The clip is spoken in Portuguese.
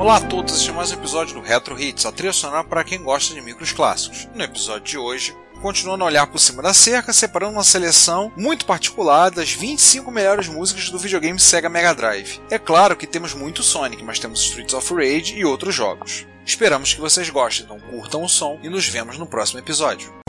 Olá a todos, este é mais um episódio do Retro Hits, a trilha sonora para quem gosta de micros clássicos. No episódio de hoje, continuando a olhar por cima da cerca, separando uma seleção muito particular das 25 melhores músicas do videogame Sega Mega Drive. É claro que temos muito Sonic, mas temos Streets of Rage e outros jogos. Esperamos que vocês gostem, então curtam o som e nos vemos no próximo episódio.